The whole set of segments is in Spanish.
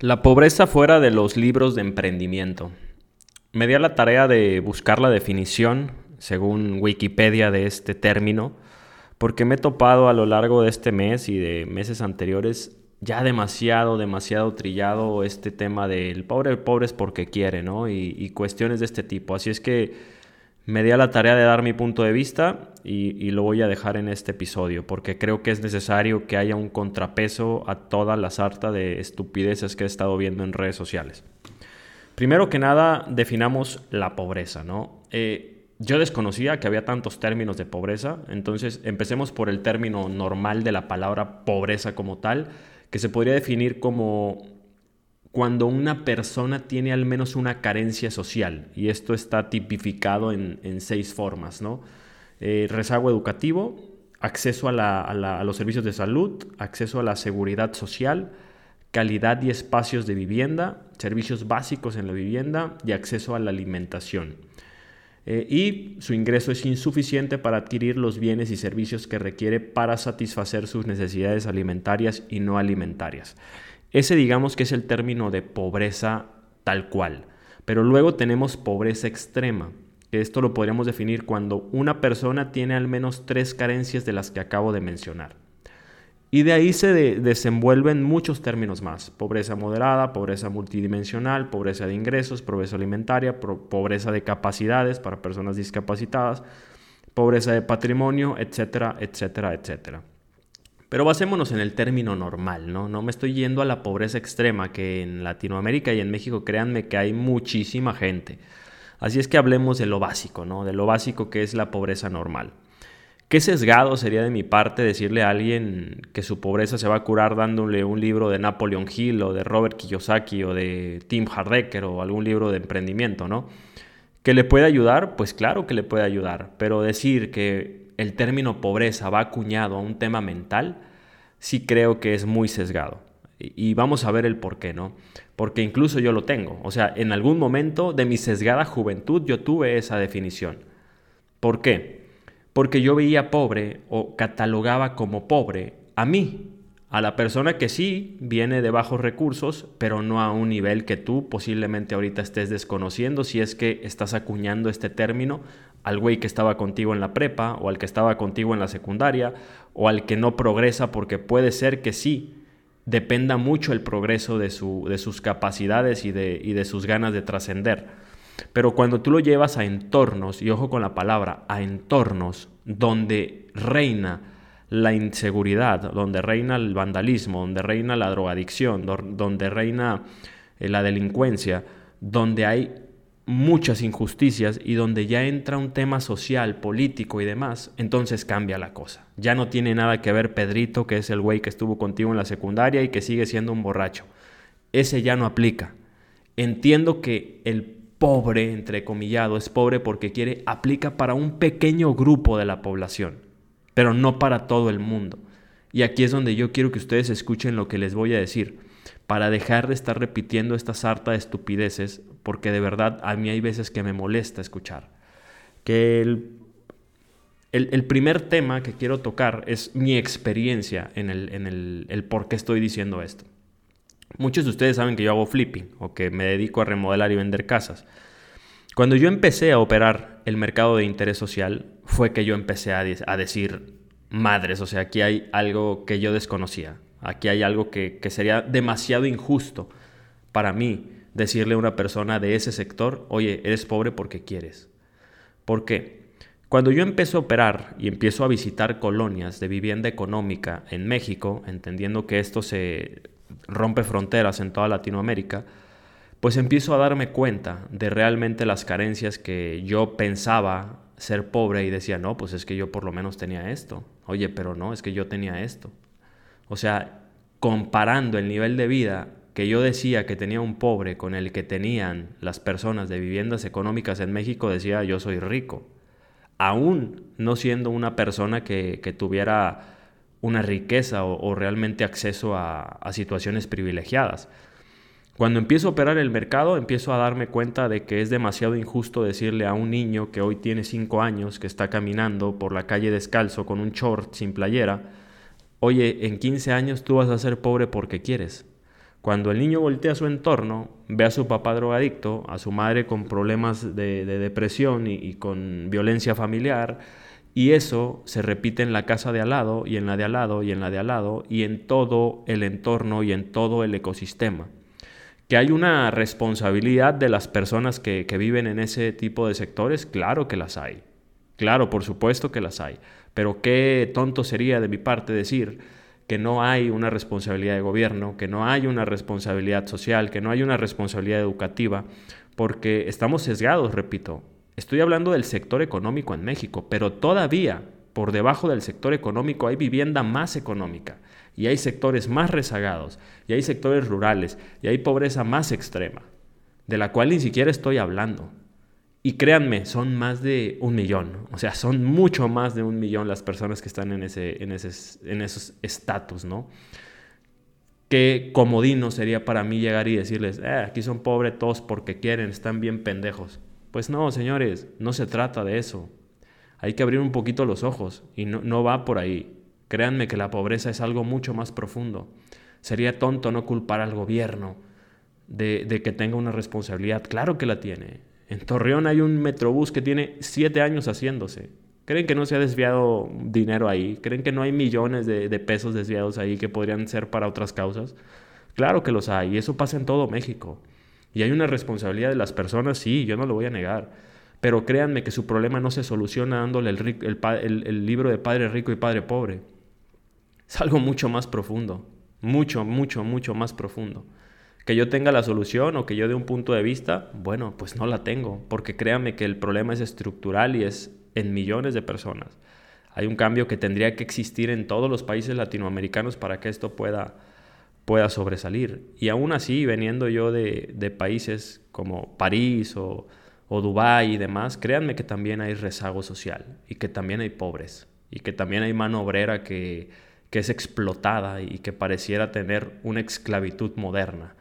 La pobreza fuera de los libros de emprendimiento. Me di a la tarea de buscar la definición, según Wikipedia, de este término, porque me he topado a lo largo de este mes y de meses anteriores ya demasiado, demasiado trillado este tema del pobre, el pobre es porque quiere, ¿no? Y, y cuestiones de este tipo. Así es que me di a la tarea de dar mi punto de vista y, lo voy a dejar en este episodio porque creo que es necesario que haya un contrapeso a toda la sarta de estupideces que he estado viendo en redes sociales. Primero que nada, definamos la pobreza, ¿no? Eh, yo desconocía que había tantos términos de pobreza, entonces empecemos por el término normal de la palabra pobreza como tal, que se podría definir como cuando una persona tiene al menos una carencia social, y esto está tipificado en, seis formas, ¿no? Eh, rezago educativo, acceso a, los servicios de salud, acceso a la seguridad social, calidad y espacios de vivienda, servicios básicos en la vivienda y acceso a la alimentación. Eh, y su ingreso es insuficiente para adquirir los bienes y servicios que requiere para satisfacer sus necesidades alimentarias y no alimentarias. Ese digamos que es el término de pobreza tal cual. Pero luego tenemos pobreza extrema. Esto lo podríamos definir cuando una persona tiene al menos tres carencias de las que acabo de mencionar. Y de ahí se desenvuelven muchos términos más. Pobreza moderada, pobreza multidimensional, pobreza de ingresos, pobreza alimentaria, pobreza de capacidades para personas discapacitadas, pobreza de patrimonio, etcétera, etcétera, etcétera. Pero basémonos en el término normal, ¿no? No me estoy yendo a la pobreza extrema, que en Latinoamérica y en México, créanme que hay muchísima gente. Así es que hablemos de lo básico, ¿no? De lo básico que es la pobreza normal. Qué sesgado sería de mi parte decirle a alguien que su pobreza se va a curar dándole un libro de Napoleon Hill o de Robert Kiyosaki o de Tim Hardecker o algún libro de emprendimiento, ¿no? ¿Que le puede ayudar? Pues claro que le puede ayudar, pero decir que el término pobreza va acuñado a un tema mental, sí creo que es muy sesgado. Y vamos a ver el por qué, ¿no? Porque incluso yo lo tengo. O sea, en algún momento de mi sesgada juventud yo tuve esa definición. ¿Por qué? Porque yo veía pobre o catalogaba como pobre a mí, a la persona que sí viene de bajos recursos, pero no a un nivel que tú posiblemente ahorita estés desconociendo si es que estás acuñando este término al güey que estaba contigo en la prepa o al que estaba contigo en la secundaria o al que no progresa porque puede ser que sí dependa mucho el progreso de, su, de sus capacidades y de, y de sus ganas de trascender. Pero cuando tú lo llevas a entornos, y ojo con la palabra, a entornos donde reina la inseguridad, donde reina el vandalismo, donde reina la drogadicción, donde reina eh, la delincuencia, donde hay muchas injusticias y donde ya entra un tema social, político y demás, entonces cambia la cosa. Ya no tiene nada que ver Pedrito, que es el güey que estuvo contigo en la secundaria y que sigue siendo un borracho. Ese ya no aplica. Entiendo que el pobre, entrecomillado, es pobre porque quiere, aplica para un pequeño grupo de la población, pero no para todo el mundo. Y aquí es donde yo quiero que ustedes escuchen lo que les voy a decir para dejar de estar repitiendo esta sarta de estupideces, porque de verdad a mí hay veces que me molesta escuchar. Que el, el, primer tema que quiero tocar es mi experiencia en, el, en el, por qué estoy diciendo esto. Muchos de ustedes saben que yo hago flipping o que me dedico a remodelar y vender casas. Cuando yo empecé a operar el mercado de interés social, fue que yo empecé a, a decir, madres, o sea, aquí hay algo que yo desconocía. Aquí hay algo que, sería demasiado injusto para mí decirle a una persona de ese sector, oye, eres pobre porque quieres. ¿Por qué? Cuando yo empiezo a operar y empiezo a visitar colonias de vivienda económica en México, entendiendo que esto se rompe fronteras en toda Latinoamérica, pues empiezo a darme cuenta de realmente las carencias que yo pensaba ser pobre y decía, no, pues es que yo por lo menos tenía esto. Oye, pero no, es que yo tenía esto. O sea, comparando el nivel de vida que yo decía que tenía un pobre con el que tenían las personas de viviendas económicas en México, decía yo soy rico. Aún no siendo una persona que, tuviera una riqueza o, realmente acceso a, a situaciones privilegiadas. Cuando empiezo a operar el mercado, empiezo a darme cuenta de que es demasiado injusto decirle a un niño que hoy tiene 5 años, que está caminando por la calle descalzo con un short sin playera, oye, en 15 años tú vas a ser pobre porque quieres. Cuando el niño voltea a su entorno, ve a su papá drogadicto, a su madre con problemas de, depresión y, con violencia familiar, y eso se repite en la casa de al lado, y en la de al lado, y en la de al lado, y en todo el entorno y en todo el ecosistema. Que hay una responsabilidad de las personas que, que viven en ese tipo de sectores, claro que las hay. Claro, por supuesto que las hay. Pero qué tonto sería de mi parte decir que no hay una responsabilidad de gobierno, que no hay una responsabilidad social, que no hay una responsabilidad educativa, porque estamos sesgados, repito. Estoy hablando del sector económico en México, pero todavía por debajo del sector económico hay vivienda más económica y hay sectores más rezagados y hay sectores rurales y hay pobreza más extrema, de la cual ni siquiera estoy hablando. Y créanme, son más de un millón. O sea, son mucho más de un millón las personas que están en, ese, en, ese, en esos estatus, ¿no? Qué comodino sería para mí llegar y decirles, eh, aquí son pobres todos porque quieren, están bien pendejos. Pues no, señores, no se trata de eso. Hay que abrir un poquito los ojos y no, no va por ahí. Créanme que la pobreza es algo mucho más profundo. Sería tonto no culpar al gobierno de, de que tenga una responsabilidad. Claro que la tiene. En Torreón hay un metrobús que tiene siete años haciéndose. ¿Creen que no se ha desviado dinero ahí? ¿Creen que no hay millones de, pesos desviados ahí que podrían ser para otras causas? Claro que los hay, y eso pasa en todo México. Y hay una responsabilidad de las personas, sí, yo no lo voy a negar. Pero créanme que su problema no se soluciona dándole el, el libro de Padre Rico y Padre Pobre. Es algo mucho más profundo. Mucho, mucho, mucho más profundo que yo tenga la solución o que yo dé un punto de vista, bueno, pues no la tengo, porque créame que el problema es estructural y es en millones de personas. Hay un cambio que tendría que existir en todos los países latinoamericanos para que esto pueda, pueda sobresalir. Y aún así, veniendo yo de, de países como París o, o Dubái y demás, créanme que también hay rezago social y que también hay pobres y que también hay mano obrera que, que es explotada y que pareciera tener una esclavitud moderna.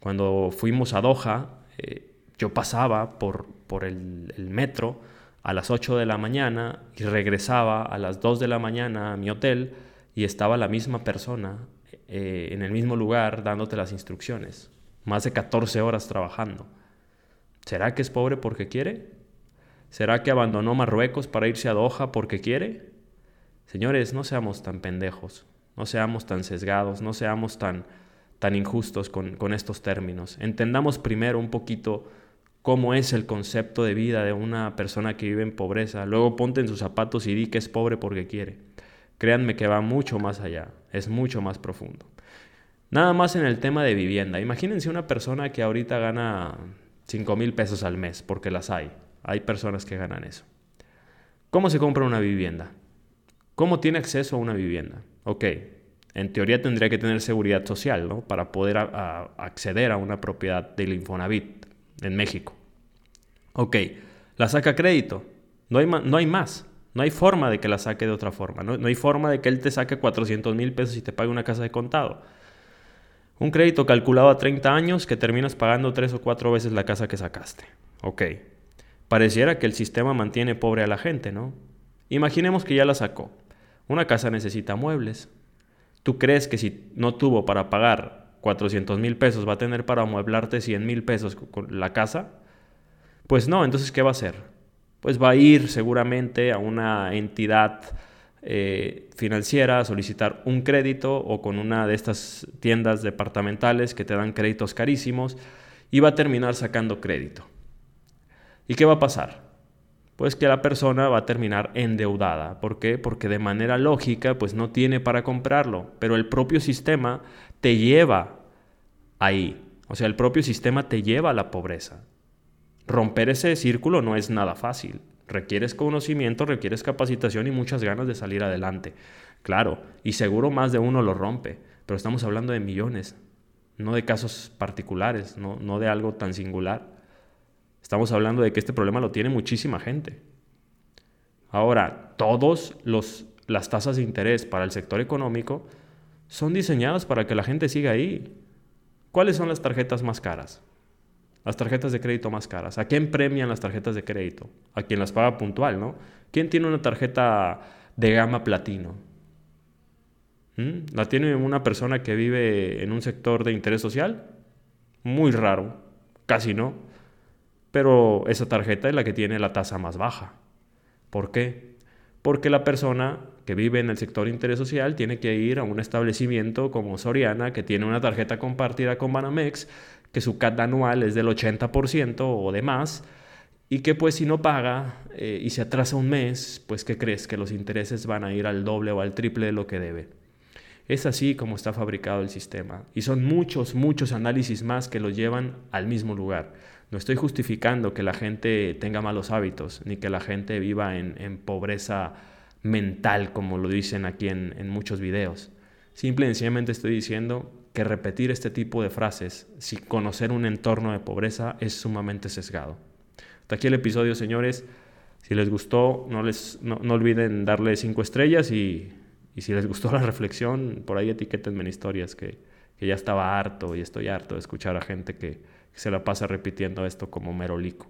Cuando fuimos a Doha, eh, yo pasaba por, por el, metro a las 8 de la mañana y regresaba a las 2 de la mañana a mi hotel y estaba la misma persona eh, en el mismo lugar dándote las instrucciones. Más de 14 horas trabajando. ¿Será que es pobre porque quiere? ¿Será que abandonó Marruecos para irse a Doha porque quiere? Señores, no seamos tan pendejos, no seamos tan sesgados, no seamos tan tan injustos con, estos términos. Entendamos primero un poquito cómo es el concepto de vida de una persona que vive en pobreza. Luego ponte en sus zapatos y di que es pobre porque quiere. Créanme que va mucho más allá, es mucho más profundo. Nada más en el tema de vivienda. Imagínense una persona que ahorita gana 5 mil pesos al mes, porque las hay. Hay personas que ganan eso. ¿Cómo se compra una vivienda? ¿Cómo tiene acceso a una vivienda? Ok, en teoría tendría que tener seguridad social, ¿no? Para poder acceder a una propiedad del Infonavit en México. Ok, la saca crédito. No hay, no hay más. No hay forma de que la saque de otra forma. No, no hay forma de que él te saque 400 mil pesos y te pague una casa de contado. Un crédito calculado a 30 años que terminas pagando tres o cuatro veces la casa que sacaste. Ok. Pareciera que el sistema mantiene pobre a la gente, ¿no? Imaginemos que ya la sacó. Una casa necesita muebles, ¿Tú crees que si no tuvo para pagar 400 mil pesos va a tener para amueblarte 100 mil pesos con la casa? Pues no, entonces ¿qué va a hacer? Pues va a ir seguramente a una entidad eh, financiera a solicitar un crédito o con una de estas tiendas departamentales que te dan créditos carísimos y va a terminar sacando crédito. ¿Y qué va a pasar? Pues que la persona va a terminar endeudada. ¿Por qué? Porque de manera lógica pues no tiene para comprarlo, pero el propio sistema te lleva ahí. O sea, el propio sistema te lleva a la pobreza. Romper ese círculo no es nada fácil. Requieres conocimiento, requieres capacitación y muchas ganas de salir adelante. Claro, y seguro más de uno lo rompe, pero estamos hablando de millones, no de casos particulares, no, no de algo tan singular. Estamos hablando de que este problema lo tiene muchísima gente. Ahora, todas las tasas de interés para el sector económico son diseñadas para que la gente siga ahí. ¿Cuáles son las tarjetas más caras? Las tarjetas de crédito más caras. ¿A quién premian las tarjetas de crédito? A quien las paga puntual, ¿no? ¿Quién tiene una tarjeta de gama platino? ¿Mm? ¿La tiene una persona que vive en un sector de interés social? Muy raro, casi no. Pero esa tarjeta es la que tiene la tasa más baja. ¿Por qué? Porque la persona que vive en el sector interés social tiene que ir a un establecimiento como Soriana, que tiene una tarjeta compartida con Banamex, que su CAT anual es del 80% o de más, y que pues si no paga eh, y se atrasa un mes, pues ¿qué crees? Que los intereses van a ir al doble o al triple de lo que debe. Es así como está fabricado el sistema. Y son muchos, muchos análisis más que lo llevan al mismo lugar. No estoy justificando que la gente tenga malos hábitos, ni que la gente viva en, pobreza mental, como lo dicen aquí en, muchos videos. Simple y sencillamente estoy diciendo que repetir este tipo de frases sin conocer un entorno de pobreza es sumamente sesgado. Hasta aquí el episodio, señores. Si les gustó, no, les, no, olviden darle cinco estrellas y, si les gustó la reflexión, por ahí etiquétenme en historias que, ya estaba harto y estoy harto de escuchar a gente que, que se la pasa repitiendo esto como merolico.